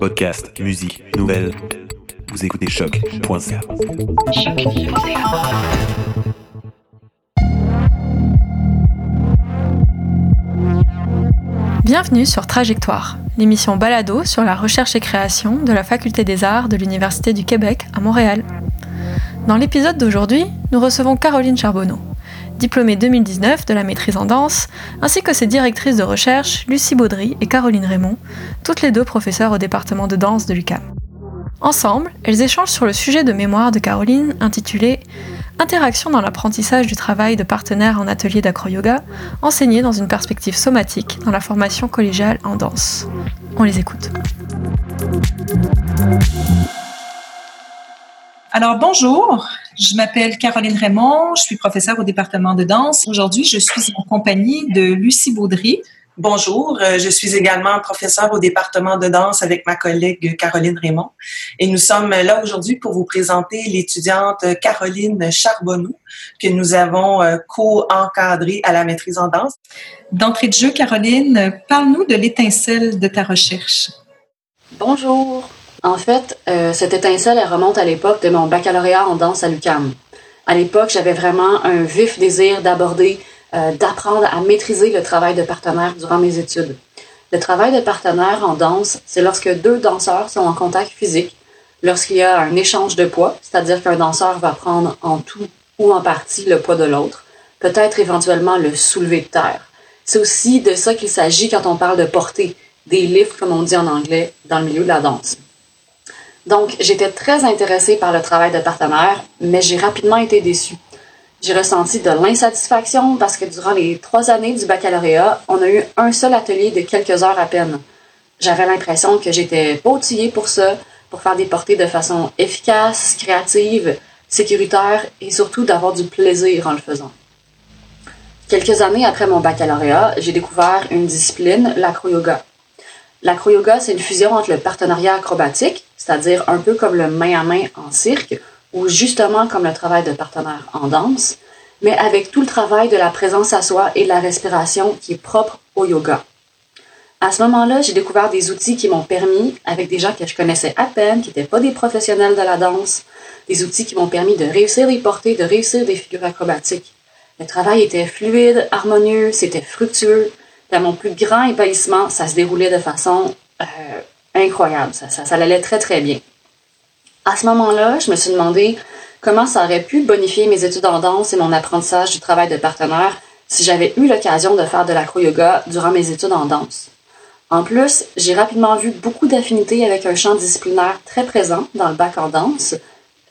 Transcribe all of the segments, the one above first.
Podcast, musique, nouvelles. Vous écoutez choc.ca. Bienvenue sur Trajectoire, l'émission Balado sur la recherche et création de la Faculté des Arts de l'Université du Québec à Montréal. Dans l'épisode d'aujourd'hui, nous recevons Caroline Charbonneau, diplômée 2019 de la maîtrise en danse, ainsi que ses directrices de recherche, Lucie Baudry et Caroline Raymond, toutes les deux professeurs au département de danse de l'UCAM. Ensemble, elles échangent sur le sujet de mémoire de Caroline intitulé Interaction dans l'apprentissage du travail de partenaire en atelier d'acro-yoga, enseigné dans une perspective somatique dans la formation collégiale en danse. On les écoute. Alors bonjour, je m'appelle Caroline Raymond, je suis professeure au département de danse. Aujourd'hui, je suis en compagnie de Lucie Baudry. Bonjour, euh, je suis également professeure au département de danse avec ma collègue Caroline Raymond et nous sommes là aujourd'hui pour vous présenter l'étudiante Caroline Charbonneau que nous avons euh, co-encadrée à la maîtrise en danse. D'entrée de jeu, Caroline, parle-nous de l'étincelle de ta recherche. Bonjour. En fait, euh, cette étincelle, elle remonte à l'époque de mon baccalauréat en danse à l'UCAM. À l'époque, j'avais vraiment un vif désir d'aborder, euh, d'apprendre à maîtriser le travail de partenaire durant mes études. Le travail de partenaire en danse, c'est lorsque deux danseurs sont en contact physique, lorsqu'il y a un échange de poids, c'est-à-dire qu'un danseur va prendre en tout ou en partie le poids de l'autre, peut-être éventuellement le soulever de terre. C'est aussi de ça qu'il s'agit quand on parle de porter, des lifts comme on dit en anglais, dans le milieu de la danse. Donc, j'étais très intéressée par le travail de partenaire, mais j'ai rapidement été déçue. J'ai ressenti de l'insatisfaction parce que durant les trois années du baccalauréat, on a eu un seul atelier de quelques heures à peine. J'avais l'impression que j'étais pas outillée pour ça, pour faire des portées de façon efficace, créative, sécuritaire et surtout d'avoir du plaisir en le faisant. Quelques années après mon baccalauréat, j'ai découvert une discipline, l'acro-yoga. L'acro-yoga, c'est une fusion entre le partenariat acrobatique, c'est-à-dire un peu comme le main à main en cirque, ou justement comme le travail de partenaire en danse, mais avec tout le travail de la présence à soi et de la respiration qui est propre au yoga. À ce moment-là, j'ai découvert des outils qui m'ont permis, avec des gens que je connaissais à peine, qui n'étaient pas des professionnels de la danse, des outils qui m'ont permis de réussir des portées, de réussir des figures acrobatiques. Le travail était fluide, harmonieux, c'était fructueux, dans mon plus grand ébahissement, ça se déroulait de façon euh, incroyable. Ça, ça, ça allait très, très bien. À ce moment-là, je me suis demandé comment ça aurait pu bonifier mes études en danse et mon apprentissage du travail de partenaire si j'avais eu l'occasion de faire de l'acro-yoga durant mes études en danse. En plus, j'ai rapidement vu beaucoup d'affinités avec un champ disciplinaire très présent dans le bac en danse.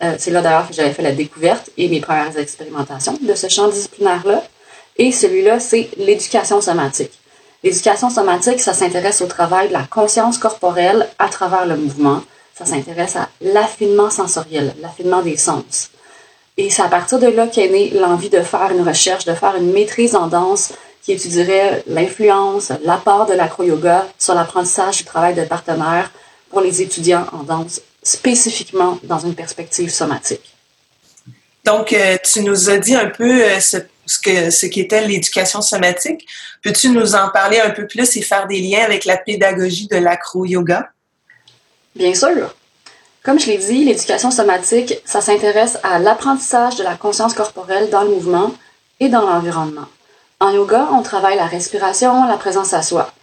Euh, c'est là d'ailleurs que j'avais fait la découverte et mes premières expérimentations de ce champ disciplinaire-là. Et celui-là, c'est l'éducation somatique. L'éducation somatique, ça s'intéresse au travail de la conscience corporelle à travers le mouvement. Ça s'intéresse à l'affinement sensoriel, l'affinement des sens. Et c'est à partir de là qu'est née l'envie de faire une recherche, de faire une maîtrise en danse qui étudierait l'influence, l'apport de l'acro-yoga sur l'apprentissage du travail de partenaire pour les étudiants en danse, spécifiquement dans une perspective somatique. Donc, euh, tu nous as dit un peu euh, ce ce, ce qui était l'éducation somatique. Peux-tu nous en parler un peu plus et faire des liens avec la pédagogie de l'acro-yoga? Bien sûr. Comme je l'ai dit, l'éducation somatique, ça s'intéresse à l'apprentissage de la conscience corporelle dans le mouvement et dans l'environnement. En yoga, on travaille la respiration, la présence à soi.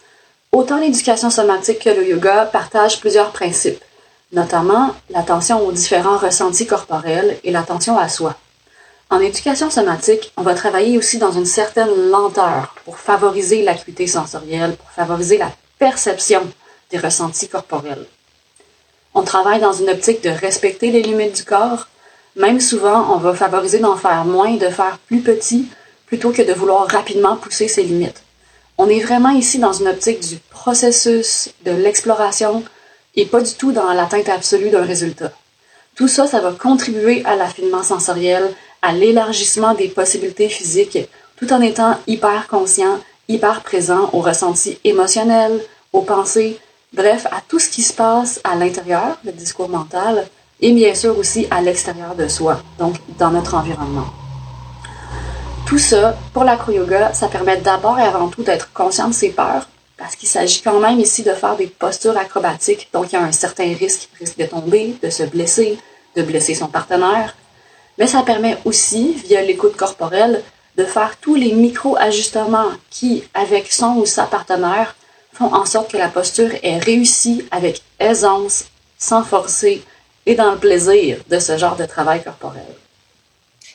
Autant l'éducation somatique que le yoga partagent plusieurs principes, notamment l'attention aux différents ressentis corporels et l'attention à soi. En éducation somatique, on va travailler aussi dans une certaine lenteur pour favoriser l'acuité sensorielle, pour favoriser la perception des ressentis corporels. On travaille dans une optique de respecter les limites du corps. Même souvent, on va favoriser d'en faire moins, de faire plus petit, plutôt que de vouloir rapidement pousser ses limites. On est vraiment ici dans une optique du processus, de l'exploration, et pas du tout dans l'atteinte absolue d'un résultat. Tout ça, ça va contribuer à l'affinement sensoriel, à l'élargissement des possibilités physiques, tout en étant hyper conscient, hyper présent aux ressentis émotionnels, aux pensées, bref, à tout ce qui se passe à l'intérieur, le discours mental, et bien sûr aussi à l'extérieur de soi, donc dans notre environnement. Tout ça, pour l'acro-yoga, ça permet d'abord et avant tout d'être conscient de ses peurs, parce qu'il s'agit quand même ici de faire des postures acrobatiques, donc il y a un certain risque, risque de tomber, de se blesser, de blesser son partenaire. Mais ça permet aussi, via l'écoute corporelle, de faire tous les micro-ajustements qui, avec son ou sa partenaire, font en sorte que la posture est réussie avec aisance, sans forcer et dans le plaisir de ce genre de travail corporel.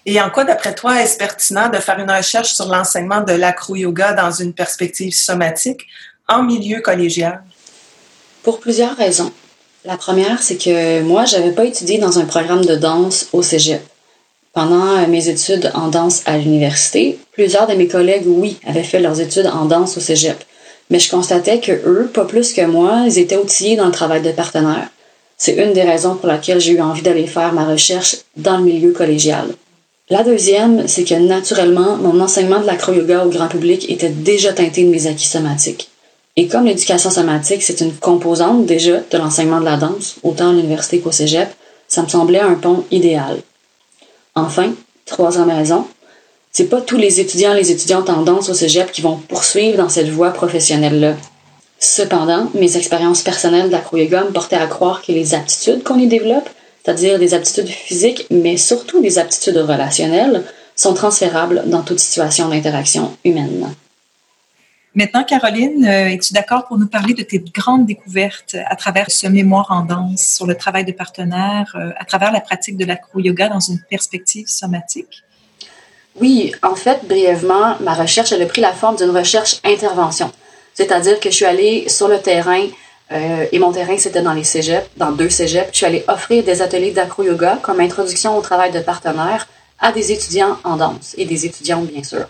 Et en quoi, d'après toi, est-ce pertinent de faire une recherche sur l'enseignement de l'acro-yoga dans une perspective somatique en milieu collégial? Pour plusieurs raisons. La première, c'est que moi, j'avais pas étudié dans un programme de danse au cégep. Pendant mes études en danse à l'université, plusieurs de mes collègues, oui, avaient fait leurs études en danse au cégep. Mais je constatais que eux, pas plus que moi, ils étaient outillés dans le travail de partenaire. C'est une des raisons pour laquelle j'ai eu envie d'aller faire ma recherche dans le milieu collégial. La deuxième, c'est que naturellement, mon enseignement de l'acro-yoga au grand public était déjà teinté de mes acquis somatiques. Et comme l'éducation somatique, c'est une composante déjà de l'enseignement de la danse, autant à l'université qu'au cégep, ça me semblait un pont idéal. Enfin, troisième raison, c'est pas tous les étudiants les étudiantes en au cégep qui vont poursuivre dans cette voie professionnelle-là. Cependant, mes expériences personnelles d'acro-yoga me portaient à croire que les aptitudes qu'on y développe c'est-à-dire des aptitudes physiques, mais surtout des aptitudes relationnelles, sont transférables dans toute situation d'interaction humaine. Maintenant, Caroline, euh, es-tu d'accord pour nous parler de tes grandes découvertes à travers ce mémoire en danse sur le travail de partenaire, euh, à travers la pratique de l'acro-yoga dans une perspective somatique? Oui, en fait, brièvement, ma recherche, elle a pris la forme d'une recherche intervention. C'est-à-dire que je suis allée sur le terrain euh, et mon terrain, c'était dans les cégeps, dans deux cégeps. Je suis allée offrir des ateliers d'acro-yoga comme introduction au travail de partenaire à des étudiants en danse et des étudiantes, bien sûr.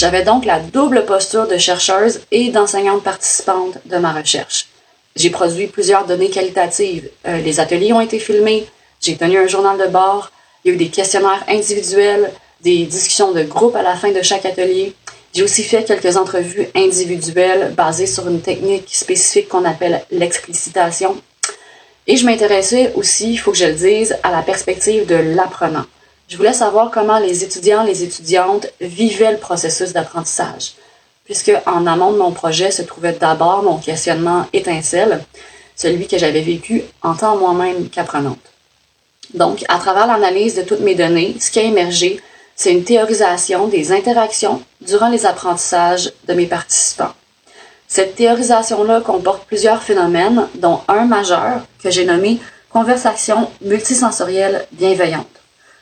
J'avais donc la double posture de chercheuse et d'enseignante participante de ma recherche. J'ai produit plusieurs données qualitatives. Euh, les ateliers ont été filmés, j'ai tenu un journal de bord, il y a eu des questionnaires individuels, des discussions de groupe à la fin de chaque atelier. J'ai aussi fait quelques entrevues individuelles basées sur une technique spécifique qu'on appelle l'explicitation. Et je m'intéressais aussi, il faut que je le dise, à la perspective de l'apprenant. Je voulais savoir comment les étudiants, les étudiantes vivaient le processus d'apprentissage, puisque en amont de mon projet se trouvait d'abord mon questionnement étincelle, celui que j'avais vécu en tant moi-même qu'apprenante. Donc, à travers l'analyse de toutes mes données, ce qui a émergé, c'est une théorisation des interactions durant les apprentissages de mes participants. Cette théorisation-là comporte plusieurs phénomènes, dont un majeur que j'ai nommé conversation multisensorielle bienveillante.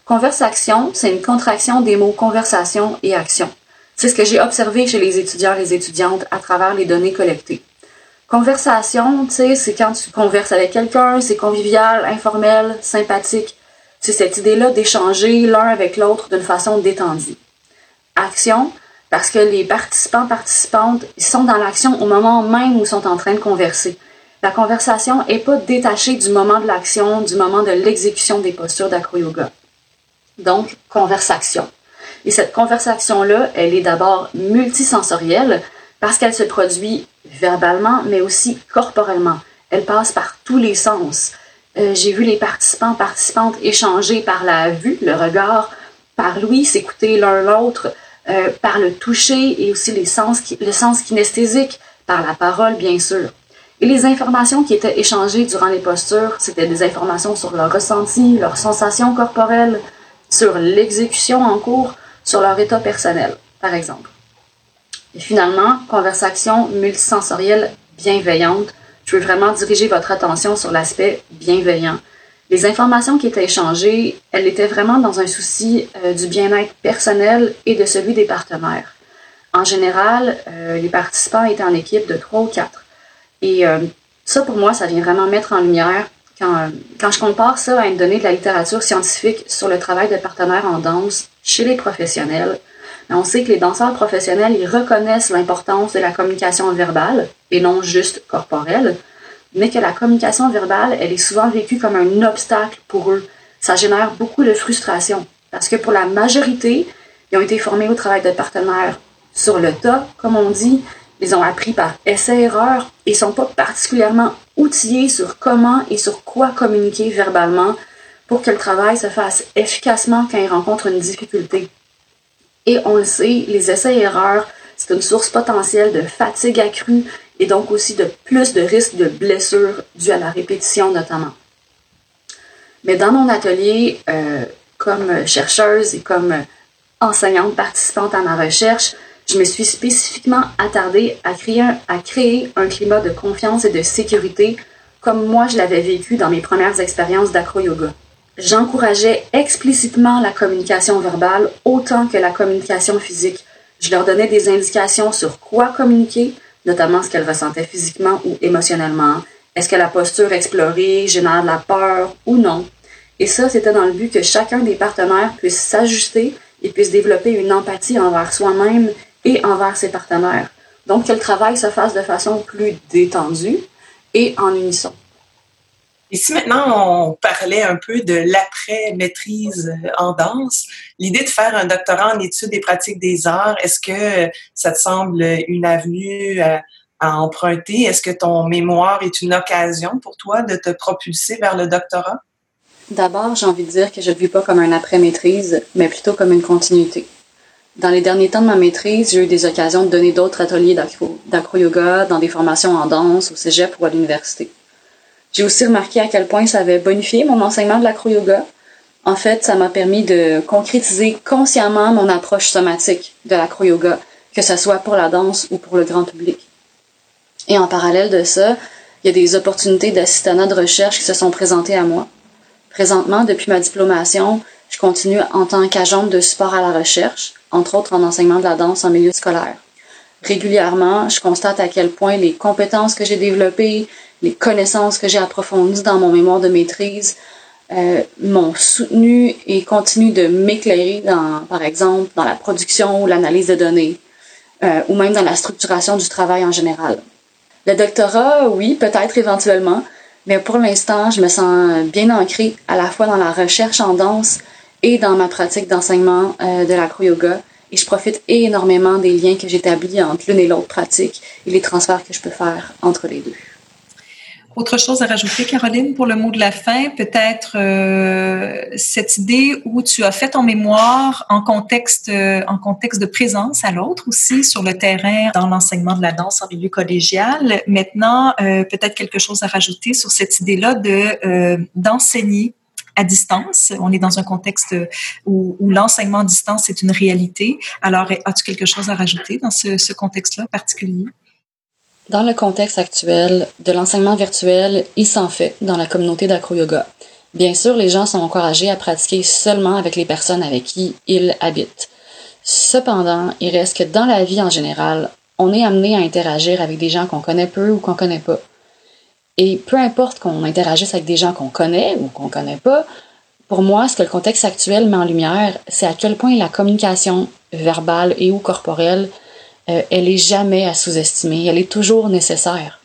Conversation, c'est une contraction des mots conversation et action. C'est ce que j'ai observé chez les étudiants et les étudiantes à travers les données collectées. Conversation, tu sais, c'est quand tu converses avec quelqu'un, c'est convivial, informel, sympathique, c'est cette idée-là d'échanger l'un avec l'autre d'une façon détendue. Action, parce que les participants, participantes, ils sont dans l'action au moment même où ils sont en train de converser. La conversation n'est pas détachée du moment de l'action, du moment de l'exécution des postures d'acro-yoga. Donc, conversation. Et cette conversation-là, elle est d'abord multisensorielle parce qu'elle se produit verbalement, mais aussi corporellement. Elle passe par tous les sens. Euh, j'ai vu les participants, participantes échanger par la vue, le regard, par l'ouïe, s'écouter l'un l'autre, euh, par le toucher et aussi les sens, le sens kinesthésique, par la parole, bien sûr. Et les informations qui étaient échangées durant les postures, c'était des informations sur leur ressenti, leurs sensations corporelles, sur l'exécution en cours, sur leur état personnel, par exemple. Et finalement, conversation multisensorielle bienveillante je veux vraiment diriger votre attention sur l'aspect bienveillant. Les informations qui étaient échangées, elles étaient vraiment dans un souci euh, du bien-être personnel et de celui des partenaires. En général, euh, les participants étaient en équipe de trois ou quatre. Et euh, ça, pour moi, ça vient vraiment mettre en lumière quand, je compare ça à une donnée de la littérature scientifique sur le travail de partenaires en danse chez les professionnels. On sait que les danseurs professionnels, ils reconnaissent l'importance de la communication verbale et non juste corporelle, mais que la communication verbale, elle est souvent vécue comme un obstacle pour eux. Ça génère beaucoup de frustration parce que pour la majorité, ils ont été formés au travail de partenaire sur le tas, comme on dit. Ils ont appris par essai-erreur et sont pas particulièrement outillés sur comment et sur quoi communiquer verbalement pour que le travail se fasse efficacement quand ils rencontrent une difficulté. Et on le sait, les essais-erreurs, c'est une source potentielle de fatigue accrue et donc aussi de plus de risques de blessures dues à la répétition notamment. Mais dans mon atelier, euh, comme chercheuse et comme enseignante participante à ma recherche, je me suis spécifiquement attardée à créer, un, climat de confiance et de sécurité comme moi je l'avais vécu dans mes premières expériences d'acro-yoga. J'encourageais explicitement la communication verbale autant que la communication physique. Je leur donnais des indications sur quoi communiquer, notamment ce qu'elles ressentaient physiquement ou émotionnellement. Est-ce que la posture explorée génère de la peur ou non? Et ça, c'était dans le but que chacun des partenaires puisse s'ajuster et puisse développer une empathie envers soi-même et envers ses partenaires. Donc, que le travail se fasse de façon plus détendue et en unisson. Et si maintenant on parlait un peu de l'après-maîtrise en danse, l'idée de faire un doctorat en études des pratiques des arts, est-ce que ça te semble une avenue à, à emprunter? Est-ce que ton mémoire est une occasion pour toi de te propulser vers le doctorat? D'abord, j'ai envie de dire que je ne le vis pas comme un après-maîtrise, mais plutôt comme une continuité. Dans les derniers temps de ma maîtrise, j'ai eu des occasions de donner d'autres ateliers d'acro-yoga dans des formations en danse, au cégep ou à l'université. J'ai aussi remarqué à quel point ça avait bonifié mon enseignement de l'acro-yoga. En fait, ça m'a permis de concrétiser consciemment mon approche somatique de l'acro-yoga, que ce soit pour la danse ou pour le grand public. Et en parallèle de ça, il y a des opportunités d'assistanat de recherche qui se sont présentées à moi. Présentement, depuis ma diplomation, je continue en tant qu'agent de support à la recherche, entre autres en enseignement de la danse en milieu scolaire. Régulièrement, je constate à quel point les compétences que j'ai développées, les connaissances que j'ai approfondies dans mon mémoire de maîtrise euh, m'ont soutenu et continuent de m'éclairer dans, par exemple, dans la production ou l'analyse de données, euh, ou même dans la structuration du travail en général. Le doctorat, oui, peut-être éventuellement, mais pour l'instant, je me sens bien ancrée à la fois dans la recherche en danse et dans ma pratique d'enseignement euh, de l'acro-yoga. Et je profite énormément des liens que j'établis entre l'une et l'autre pratique et les transferts que je peux faire entre les deux. Autre chose à rajouter, Caroline, pour le mot de la fin, peut-être euh, cette idée où tu as fait ton mémoire en contexte, euh, en contexte de présence à l'autre aussi sur le terrain dans l'enseignement de la danse en milieu collégial. Maintenant, euh, peut-être quelque chose à rajouter sur cette idée-là de d'enseigner à distance. On est dans un contexte où, où l'enseignement à distance est une réalité. Alors, as-tu quelque chose à rajouter dans ce, ce contexte-là particulier? Dans le contexte actuel de l'enseignement virtuel, il s'en fait dans la communauté d'acro-yoga. Bien sûr, les gens sont encouragés à pratiquer seulement avec les personnes avec qui ils habitent. Cependant, il reste que dans la vie en général, on est amené à interagir avec des gens qu'on connaît peu ou qu'on connaît pas. Et peu importe qu'on interagisse avec des gens qu'on connaît ou qu'on connaît pas, pour moi, ce que le contexte actuel met en lumière, c'est à quel point la communication verbale et ou corporelle euh, elle est jamais à sous-estimer, elle est toujours nécessaire.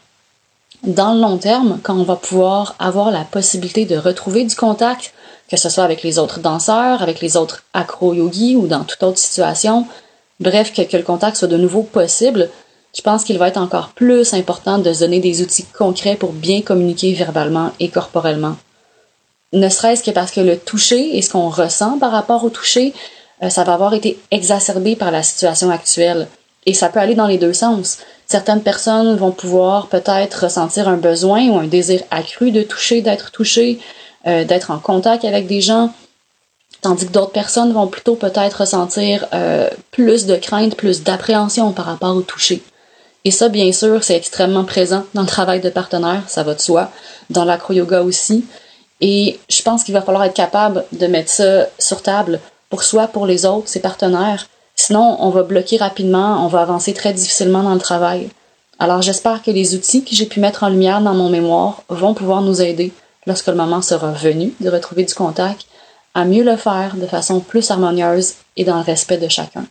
Dans le long terme, quand on va pouvoir avoir la possibilité de retrouver du contact, que ce soit avec les autres danseurs, avec les autres acro-yogis ou dans toute autre situation, bref, que, que le contact soit de nouveau possible, je pense qu'il va être encore plus important de se donner des outils concrets pour bien communiquer verbalement et corporellement. Ne serait-ce que parce que le toucher et ce qu'on ressent par rapport au toucher, euh, ça va avoir été exacerbé par la situation actuelle. Et ça peut aller dans les deux sens. Certaines personnes vont pouvoir peut-être ressentir un besoin ou un désir accru de toucher, d'être touché, euh, d'être en contact avec des gens, tandis que d'autres personnes vont plutôt peut-être ressentir euh, plus de crainte, plus d'appréhension par rapport au toucher. Et ça, bien sûr, c'est extrêmement présent dans le travail de partenaire, ça va de soi, dans l'acro-yoga aussi. Et je pense qu'il va falloir être capable de mettre ça sur table pour soi, pour les autres, ses partenaires, Sinon, on va bloquer rapidement, on va avancer très difficilement dans le travail. Alors j'espère que les outils que j'ai pu mettre en lumière dans mon mémoire vont pouvoir nous aider, lorsque le moment sera venu de retrouver du contact, à mieux le faire de façon plus harmonieuse et dans le respect de chacun.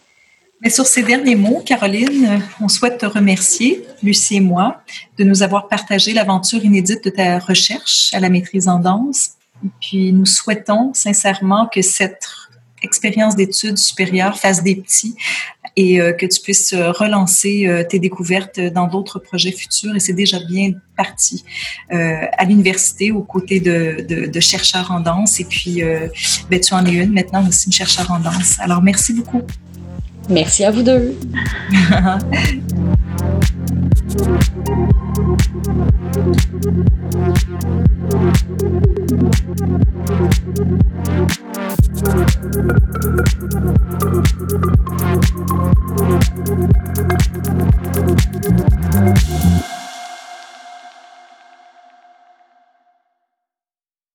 Mais sur ces derniers mots, Caroline, on souhaite te remercier, Lucie et moi, de nous avoir partagé l'aventure inédite de ta recherche à la maîtrise en danse. Et puis nous souhaitons sincèrement que cette expérience d'études supérieures fasse des petits et euh, que tu puisses euh, relancer euh, tes découvertes dans d'autres projets futurs. Et c'est déjà bien parti à l'université aux côtés de, chercheurs en danse. Et puis, ben, tu en es une maintenant aussi, une chercheure en danse. Alors, merci beaucoup. Merci à vous deux.